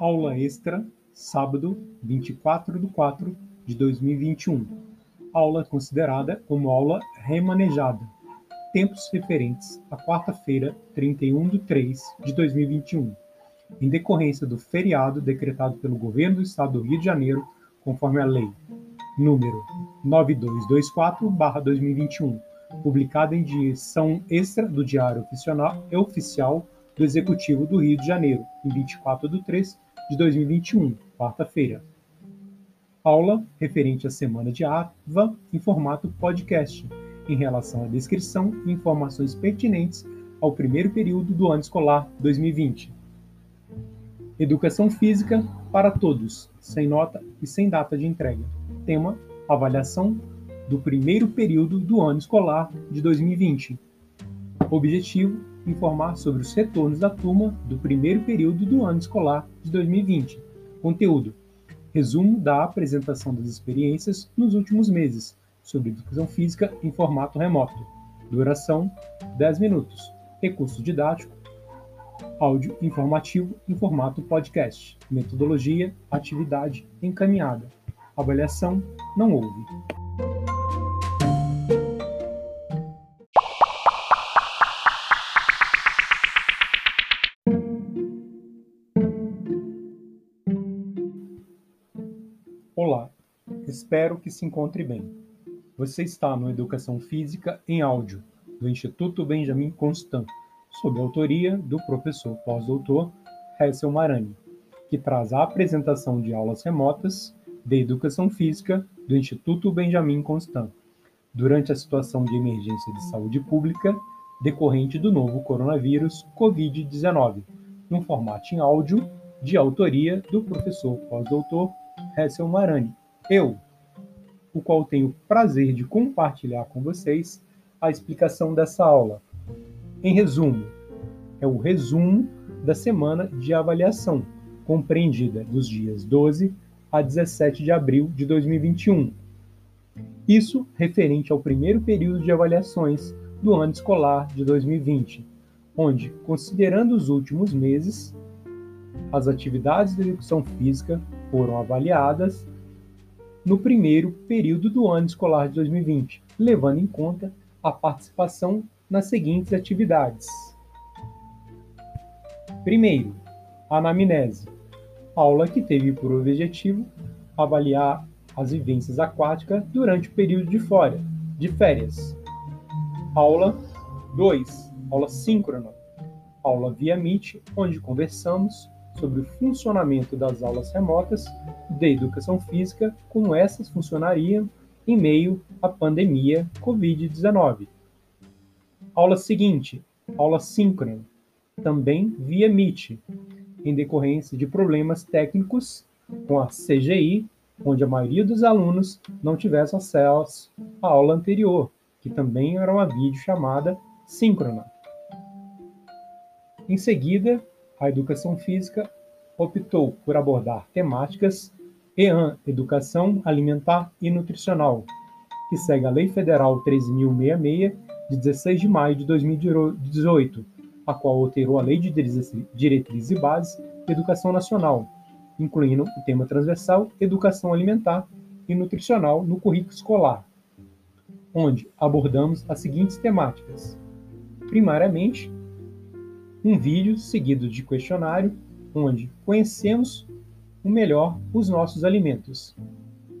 Aula extra, sábado, 24 de 4 de 2021. Aula considerada como aula remanejada. Tempos referentes à quarta-feira, 31 de 3 de 2021. Em decorrência do feriado decretado pelo Governo do Estado do Rio de Janeiro, conforme a Lei número 9224/2021, publicada em edição extra do Diário Oficial, Oficial do Executivo do Rio de Janeiro, em 24 de 3 de 2021, quarta-feira. Aula referente à semana de AVA em formato podcast, em relação à descrição e informações pertinentes ao primeiro período do ano escolar 2020. Educação física para todos, sem nota e sem data de entrega. Tema: avaliação do primeiro período do ano escolar de 2020. Objetivo: informar sobre os retornos da turma do primeiro período do ano escolar de 2020. Conteúdo: resumo da apresentação das experiências nos últimos meses sobre educação física em formato remoto. Duração: 10 minutos. Recurso didático: áudio informativo em formato podcast. Metodologia: atividade encaminhada. Avaliação: não houve. Espero que se encontre bem. Você está no Educação Física em Áudio, do Instituto Benjamin Constant, sob a autoria do professor pós-doutor Hessel Marani, que traz a apresentação de aulas remotas de Educação Física do Instituto Benjamin Constant, durante a situação de emergência de saúde pública decorrente do novo coronavírus Covid-19, num formato em áudio de autoria do professor pós-doutor Hessel Marani, eu, o qual tenho o prazer de compartilhar com vocês a explicação dessa aula. Em resumo, é o resumo da semana de avaliação, compreendida dos dias 12 a 17 de abril de 2021. Isso referente ao primeiro período de avaliações do ano escolar de 2020, onde, considerando os últimos meses, as atividades de educação física foram avaliadas no primeiro período do ano escolar de 2020, levando em conta a participação nas seguintes atividades. Primeiro, anamnese, aula que teve por objetivo avaliar as vivências aquáticas durante o período de, fora, de férias. Aula 2, aula síncrona, aula via Meet, onde conversamos sobre o funcionamento das aulas remotas de educação física, como essas funcionariam em meio à pandemia Covid-19. Aula seguinte, aula síncrona, também via Meet, em decorrência de problemas técnicos com a CGI, onde a maioria dos alunos não tivesse acesso à aula anterior, que também era uma videochamada síncrona. Em seguida, a educação física optou por abordar temáticas EAN, Educação Alimentar e Nutricional, que segue a Lei Federal 13.066, de 16 de maio de 2018, a qual alterou a Lei de Diretrizes e Bases de Educação Nacional, incluindo o tema transversal Educação Alimentar e Nutricional no currículo escolar, onde abordamos as seguintes temáticas. Primariamente, um vídeo seguido de questionário, onde conhecemos o melhor os nossos alimentos.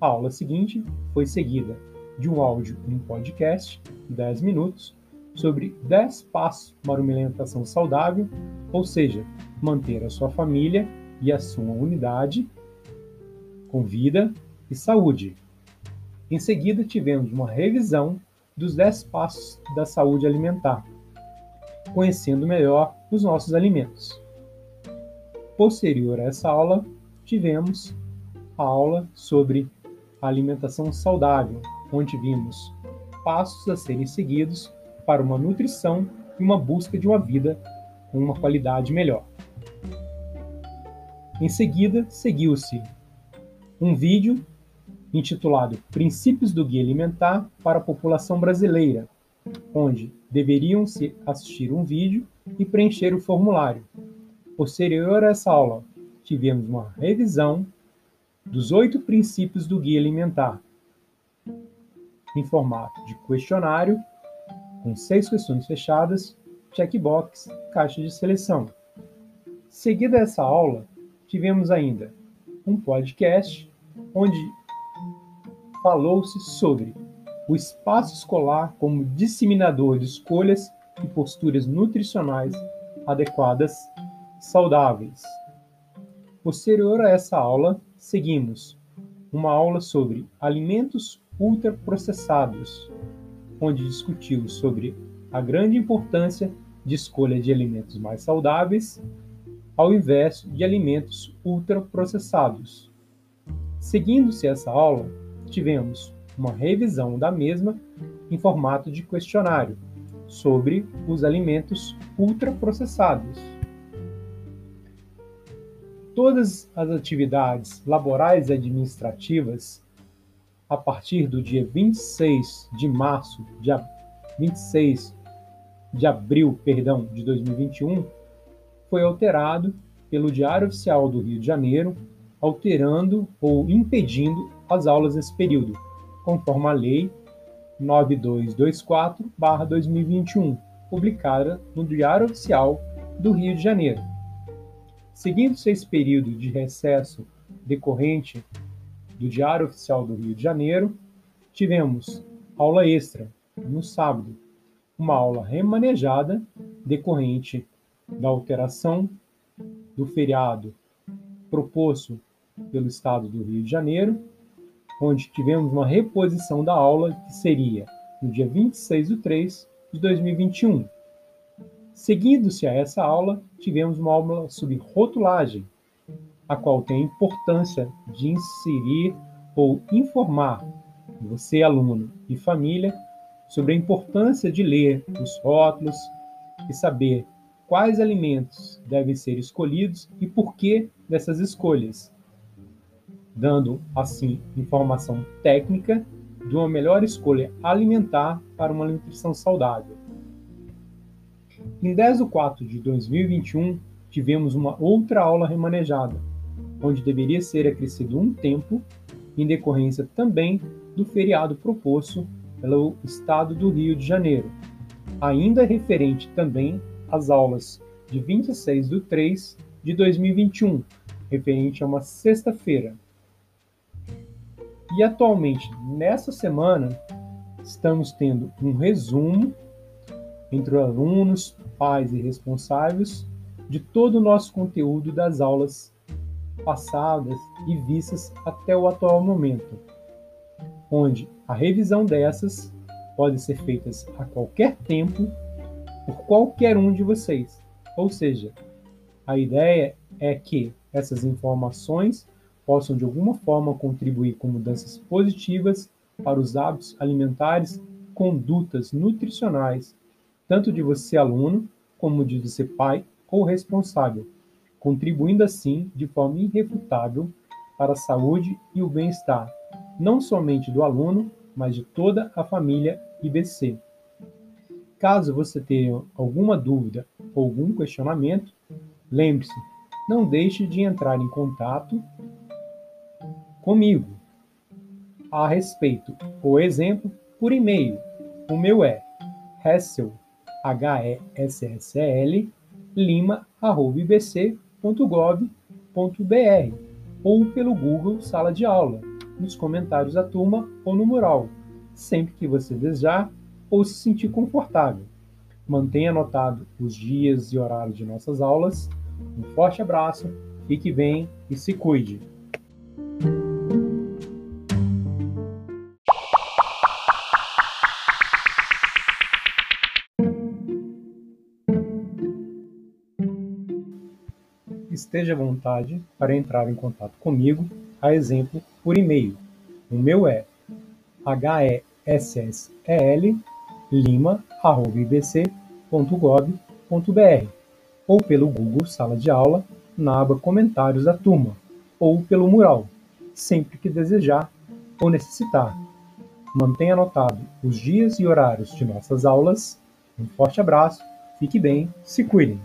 A aula seguinte foi seguida de um áudio em um podcast, 10 minutos, sobre 10 passos para uma alimentação saudável, ou seja, manter a sua família e a sua unidade com vida e saúde. Em seguida, tivemos uma revisão dos 10 passos da saúde alimentar, conhecendo melhor os nossos alimentos. Posterior a essa aula, tivemos a aula sobre alimentação saudável, onde vimos passos a serem seguidos para uma nutrição e uma busca de uma vida com uma qualidade melhor. Em seguida, seguiu-se um vídeo intitulado Princípios do Guia Alimentar para a População Brasileira, onde deveriam se assistir um vídeo e preencher o formulário. Posterior a essa aula, tivemos uma revisão dos oito princípios do Guia Alimentar, em formato de questionário, com seis questões fechadas, checkbox, caixa de seleção. Seguida essa aula, tivemos ainda um podcast onde falou-se sobre o espaço escolar como disseminador de escolhas e posturas nutricionais adequadas, saudáveis. Posterior a essa aula, seguimos uma aula sobre alimentos ultraprocessados, onde discutimos sobre a grande importância de escolha de alimentos mais saudáveis ao invés de alimentos ultraprocessados. Seguindo-se essa aula, tivemos uma revisão da mesma em formato de questionário sobre os alimentos ultraprocessados. Todas as atividades laborais e administrativas a partir do dia 26 de março, dia 26 de abril, perdão, de 2021, foi alterado pelo Diário Oficial do Rio de Janeiro, alterando ou impedindo as aulas nesse período, conforme a Lei 9224/2021, publicada no Diário Oficial do Rio de Janeiro. Seguindo-se esse período de recesso decorrente do Diário Oficial do Rio de Janeiro, tivemos aula extra no sábado, uma aula remanejada decorrente da alteração do feriado proposto pelo Estado do Rio de Janeiro, onde tivemos uma reposição da aula que seria no dia 26 de 3 de 2021. Seguindo-se a essa aula, tivemos uma aula sobre rotulagem, a qual tem a importância de inserir ou informar você, aluno e família, sobre a importância de ler os rótulos e saber quais alimentos devem ser escolhidos e por que dessas escolhas, dando assim informação técnica de uma melhor escolha alimentar para uma nutrição saudável. Em 10 de 4 de 2021, tivemos uma outra aula remanejada, onde deveria ser acrescido um tempo, em decorrência também do feriado proposto pelo Estado do Rio de Janeiro, ainda referente também às aulas de 26 de 3 de 2021, referente a uma sexta-feira. E atualmente, nessa semana, estamos tendo um resumo entre alunos, pais e responsáveis de todo o nosso conteúdo das aulas passadas e vistas até o atual momento, onde a revisão dessas pode ser feita a qualquer tempo por qualquer um de vocês. Ou seja, a ideia é que essas informações possam de alguma forma contribuir com mudanças positivas para os hábitos alimentares, condutas nutricionais, tanto de você aluno como de você pai ou responsável, contribuindo assim de forma irrefutável para a saúde e o bem-estar, não somente do aluno, mas de toda a família IBC. Caso você tenha alguma dúvida ou algum questionamento, lembre-se, não deixe de entrar em contato comigo a respeito, por exemplo, por e-mail. O meu é hessel, H-E-S-S-E-L, lima.ibc.com www.sala ou pelo Google Sala de Aula, nos comentários da turma ou no mural, sempre que você desejar ou se sentir confortável. Mantenha anotado os dias e horários de nossas aulas. Um forte abraço, fique bem e se cuide! Esteja à vontade para entrar em contato comigo, a exemplo, por e-mail. O meu é hessel.lima.ibc.gov.br ou pelo Google Sala de Aula na aba Comentários da Turma ou pelo mural, sempre que desejar ou necessitar. Mantenha anotado os dias e horários de nossas aulas. Um forte abraço, fique bem, se cuidem!